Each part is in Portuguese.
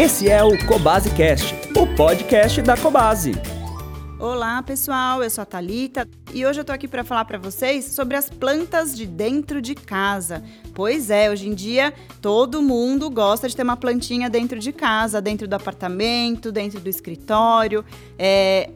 Esse é o Cobase Cast, o podcast da Cobase. Olá, pessoal. Eu sou a Talita e hoje eu tô aqui para falar para vocês sobre as plantas de dentro de casa. Pois é, hoje em dia todo mundo gosta de ter uma plantinha dentro de casa, dentro do apartamento, dentro do escritório. É,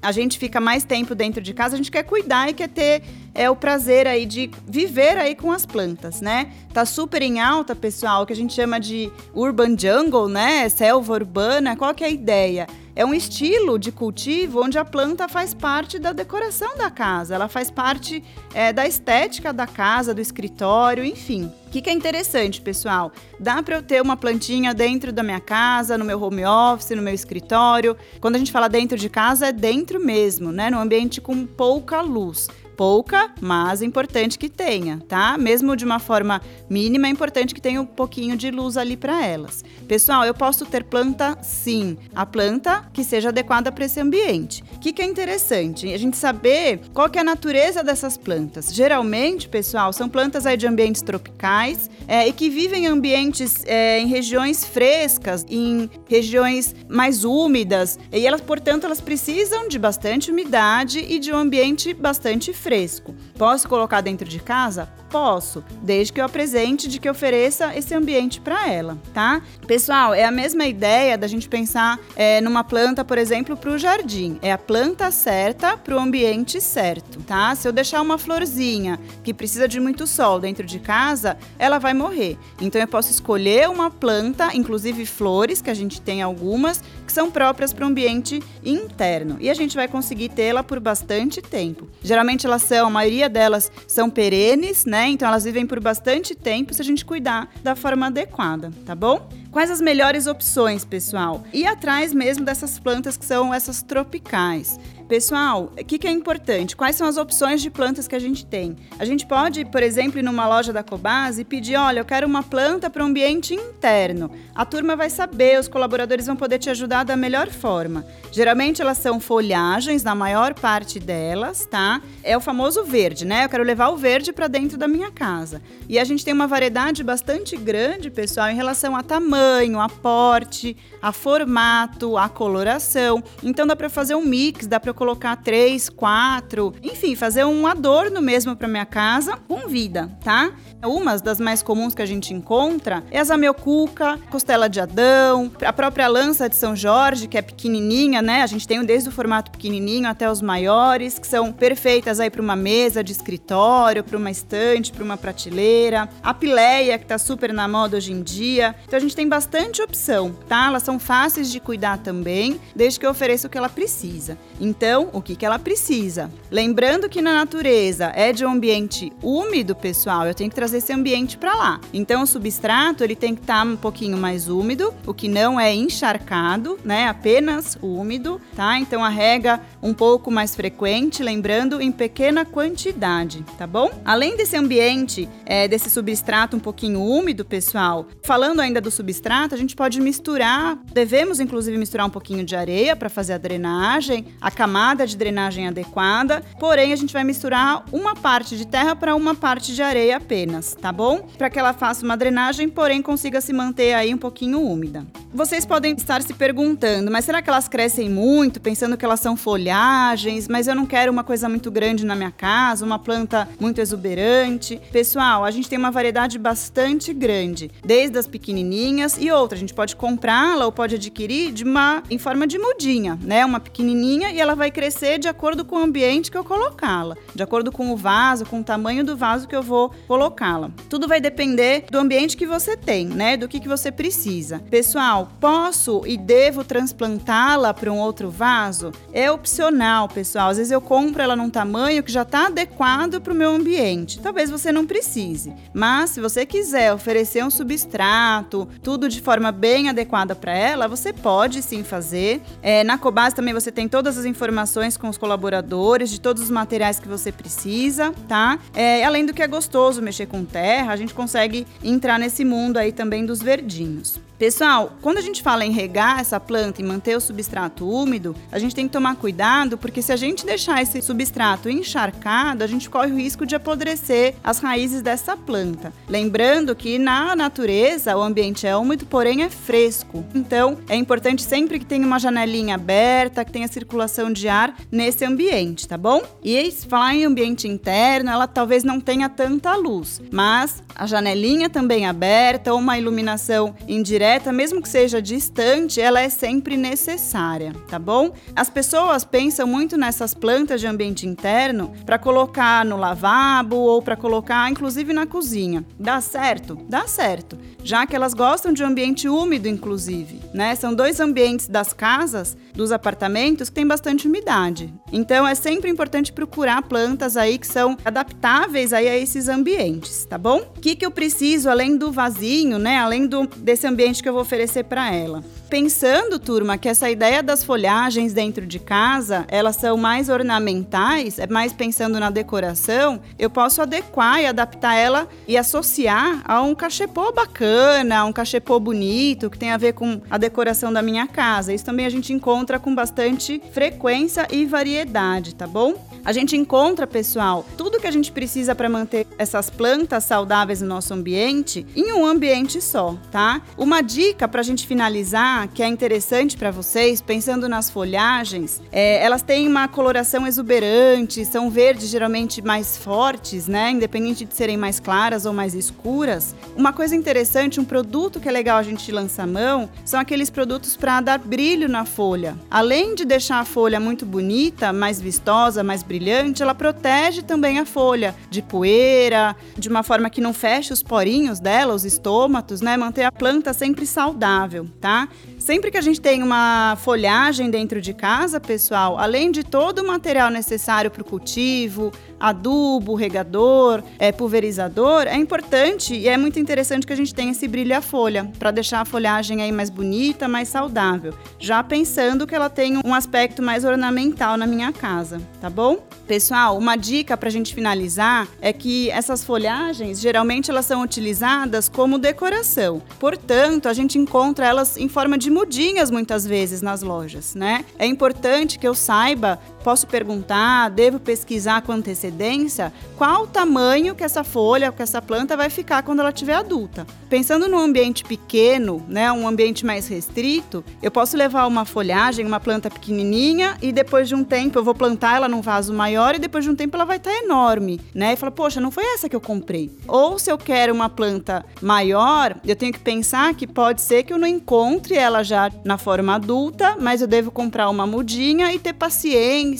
a gente fica mais tempo dentro de casa, a gente quer cuidar e quer ter é, o prazer aí de viver aí com as plantas, né? Tá super em alta, pessoal, o que a gente chama de urban jungle, né? Selva urbana. Qual que é a ideia? É um estilo de cultivo onde a planta faz parte da decoração da casa, ela faz parte é, da estética da casa, do escritório, enfim. O que, que é interessante, pessoal? Dá para eu ter uma plantinha dentro da minha casa, no meu home office, no meu escritório. Quando a gente fala dentro de casa, é dentro mesmo, né? No ambiente com pouca luz pouca, mas é importante que tenha, tá? Mesmo de uma forma mínima, é importante que tenha um pouquinho de luz ali para elas. Pessoal, eu posso ter planta? Sim. A planta que seja adequada para esse ambiente. O que, que, é interessante? A gente saber qual que é a natureza dessas plantas. Geralmente, pessoal, são plantas aí de ambientes tropicais é, e que vivem em ambientes é, em regiões frescas, em regiões mais úmidas. E elas, portanto, elas precisam de bastante umidade e de um ambiente bastante fresco. Posso colocar dentro de casa? Posso, desde que eu apresente de que ofereça esse ambiente para ela, tá? Pessoal, é a mesma ideia da gente pensar é, numa planta, por exemplo, para o jardim. É a planta certa para o ambiente certo, tá? Se eu deixar uma florzinha que precisa de muito sol dentro de casa, ela vai morrer. Então eu posso escolher uma planta, inclusive flores, que a gente tem algumas, que são próprias para o ambiente interno. E a gente vai conseguir tê-la por bastante tempo. Geralmente elas a maioria delas são perenes, né? Então elas vivem por bastante tempo se a gente cuidar da forma adequada, tá bom? Quais as melhores opções, pessoal? Ir atrás mesmo dessas plantas que são essas tropicais. Pessoal, o que, que, é importante? Quais são as opções de plantas que a gente tem? A gente pode, por exemplo, ir numa loja da Cobase e pedir: olha, eu quero uma planta para o ambiente interno. A turma vai saber, os colaboradores vão poder te ajudar da melhor forma. Geralmente elas são folhagens, na maior parte delas, tá? É o famoso verde, né? Eu quero levar o verde para dentro da minha casa. E a gente tem uma variedade bastante grande, pessoal, em relação a tamanho, a porte, a formato, a coloração. Então dá para fazer um mix, dá para colocar três, quatro, enfim, fazer um adorno mesmo para minha casa com vida, tá? Umas das mais comuns que a gente encontra é a zamioculca, costela de Adão, a própria lança de São Jorge, que é pequenininha, né? A gente tem desde o formato pequenininho até os maiores, que são perfeitas aí para uma mesa de escritório, para uma estante, para uma prateleira. A pileia, que tá super na moda hoje em dia. Então a gente tem bastante opção, tá? Elas são fáceis de cuidar também, desde que eu ofereça o que ela precisa. Então, então, o que, que ela precisa? Lembrando que na natureza é de um ambiente úmido, pessoal, eu tenho que trazer esse ambiente para lá. Então, o substrato ele tem que estar tá um pouquinho mais úmido, o que não é encharcado, né? Apenas úmido, tá? Então, a rega um pouco mais frequente, lembrando em pequena quantidade, tá bom? Além desse ambiente, é, desse substrato um pouquinho úmido, pessoal, falando ainda do substrato, a gente pode misturar, devemos inclusive misturar um pouquinho de areia para fazer a drenagem, a camada camada de drenagem adequada, porém a gente vai misturar uma parte de terra para uma parte de areia apenas, tá bom? Para que ela faça uma drenagem, porém consiga se manter aí um pouquinho úmida. Vocês podem estar se perguntando, mas será que elas crescem muito, pensando que elas são folhagens, mas eu não quero uma coisa muito grande na minha casa, uma planta muito exuberante? Pessoal, a gente tem uma variedade bastante grande, desde as pequenininhas e outra, a gente pode comprá-la ou pode adquirir de uma em forma de mudinha, né? Uma pequenininha e ela vai vai crescer de acordo com o ambiente que eu colocá-la, de acordo com o vaso, com o tamanho do vaso que eu vou colocá-la. Tudo vai depender do ambiente que você tem, né? Do que, que você precisa. Pessoal, posso e devo transplantá-la para um outro vaso? É opcional, pessoal. Às vezes eu compro ela num tamanho que já está adequado para o meu ambiente. Talvez você não precise, mas se você quiser oferecer um substrato, tudo de forma bem adequada para ela, você pode sim fazer. É, na Cobase também você tem todas as informações informações com os colaboradores de todos os materiais que você precisa, tá? É, além do que é gostoso mexer com terra, a gente consegue entrar nesse mundo aí também dos verdinhos. Pessoal, quando a gente fala em regar essa planta e manter o substrato úmido, a gente tem que tomar cuidado porque se a gente deixar esse substrato encharcado, a gente corre o risco de apodrecer as raízes dessa planta. Lembrando que na natureza o ambiente é úmido, porém é fresco. Então, é importante sempre que tenha uma janelinha aberta, que tenha circulação de ar nesse ambiente, tá bom? E falar em ambiente interno, ela talvez não tenha tanta luz, mas a janelinha também aberta ou uma iluminação indireta, mesmo que seja distante, ela é sempre necessária, tá bom? As pessoas pensam muito nessas plantas de ambiente interno para colocar no lavabo ou para colocar inclusive na cozinha. Dá certo? Dá certo, já que elas gostam de ambiente úmido inclusive, né? São dois ambientes das casas, dos apartamentos que tem bastante umidade. Então é sempre importante procurar plantas aí que são adaptáveis aí a esses ambientes, tá bom? O que, que eu preciso além do vasinho, né? Além do, desse ambiente que eu vou oferecer para ela? Pensando, turma, que essa ideia das folhagens dentro de casa, elas são mais ornamentais, é mais pensando na decoração, eu posso adequar e adaptar ela e associar a um cachepô bacana, a um cachepô bonito, que tem a ver com a decoração da minha casa. Isso também a gente encontra com bastante frequência e variedade, tá bom? A gente encontra, pessoal, tudo que a gente precisa para manter essas plantas saudáveis no nosso ambiente em um ambiente só, tá? Uma dica para a gente finalizar, que é interessante para vocês, pensando nas folhagens, é, elas têm uma coloração exuberante, são verdes geralmente mais fortes, né? Independente de serem mais claras ou mais escuras. Uma coisa interessante, um produto que é legal a gente lançar a mão, são aqueles produtos para dar brilho na folha. Além de deixar a folha muito bonita, mais vistosa, mais brilhante, brilhante, ela protege também a folha de poeira, de uma forma que não feche os porinhos dela, os estômatos, né? Manter a planta sempre saudável, tá? Sempre que a gente tem uma folhagem dentro de casa, pessoal, além de todo o material necessário para o cultivo, adubo, regador, é, pulverizador, é importante e é muito interessante que a gente tenha esse brilho à folha, para deixar a folhagem aí mais bonita, mais saudável. Já pensando que ela tem um aspecto mais ornamental na minha casa, tá bom? Pessoal, uma dica para a gente finalizar é que essas folhagens geralmente elas são utilizadas como decoração. Portanto, a gente encontra elas em forma de mudinhas muitas vezes nas lojas, né? É importante que eu saiba, posso perguntar, devo pesquisar com antecedência qual o tamanho que essa folha, que essa planta vai ficar quando ela estiver adulta. Pensando num ambiente pequeno, né, um ambiente mais restrito, eu posso levar uma folhagem, uma planta pequenininha e depois de um tempo eu vou plantar ela num vaso maior e depois de um tempo ela vai estar enorme, né? E fala, poxa, não foi essa que eu comprei. Ou se eu quero uma planta maior, eu tenho que pensar que pode ser que eu não encontre ela já na forma adulta, mas eu devo comprar uma mudinha e ter paciência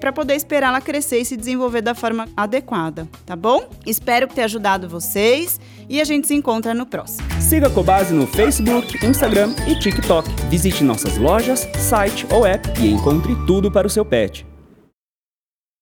para poder esperar ela crescer e se desenvolver da forma adequada, tá bom? Espero tenha ajudado vocês e a gente se encontra no próximo. Siga a Cobase no Facebook, Instagram e TikTok. Visite nossas lojas, site ou app e encontre tudo para o seu pet.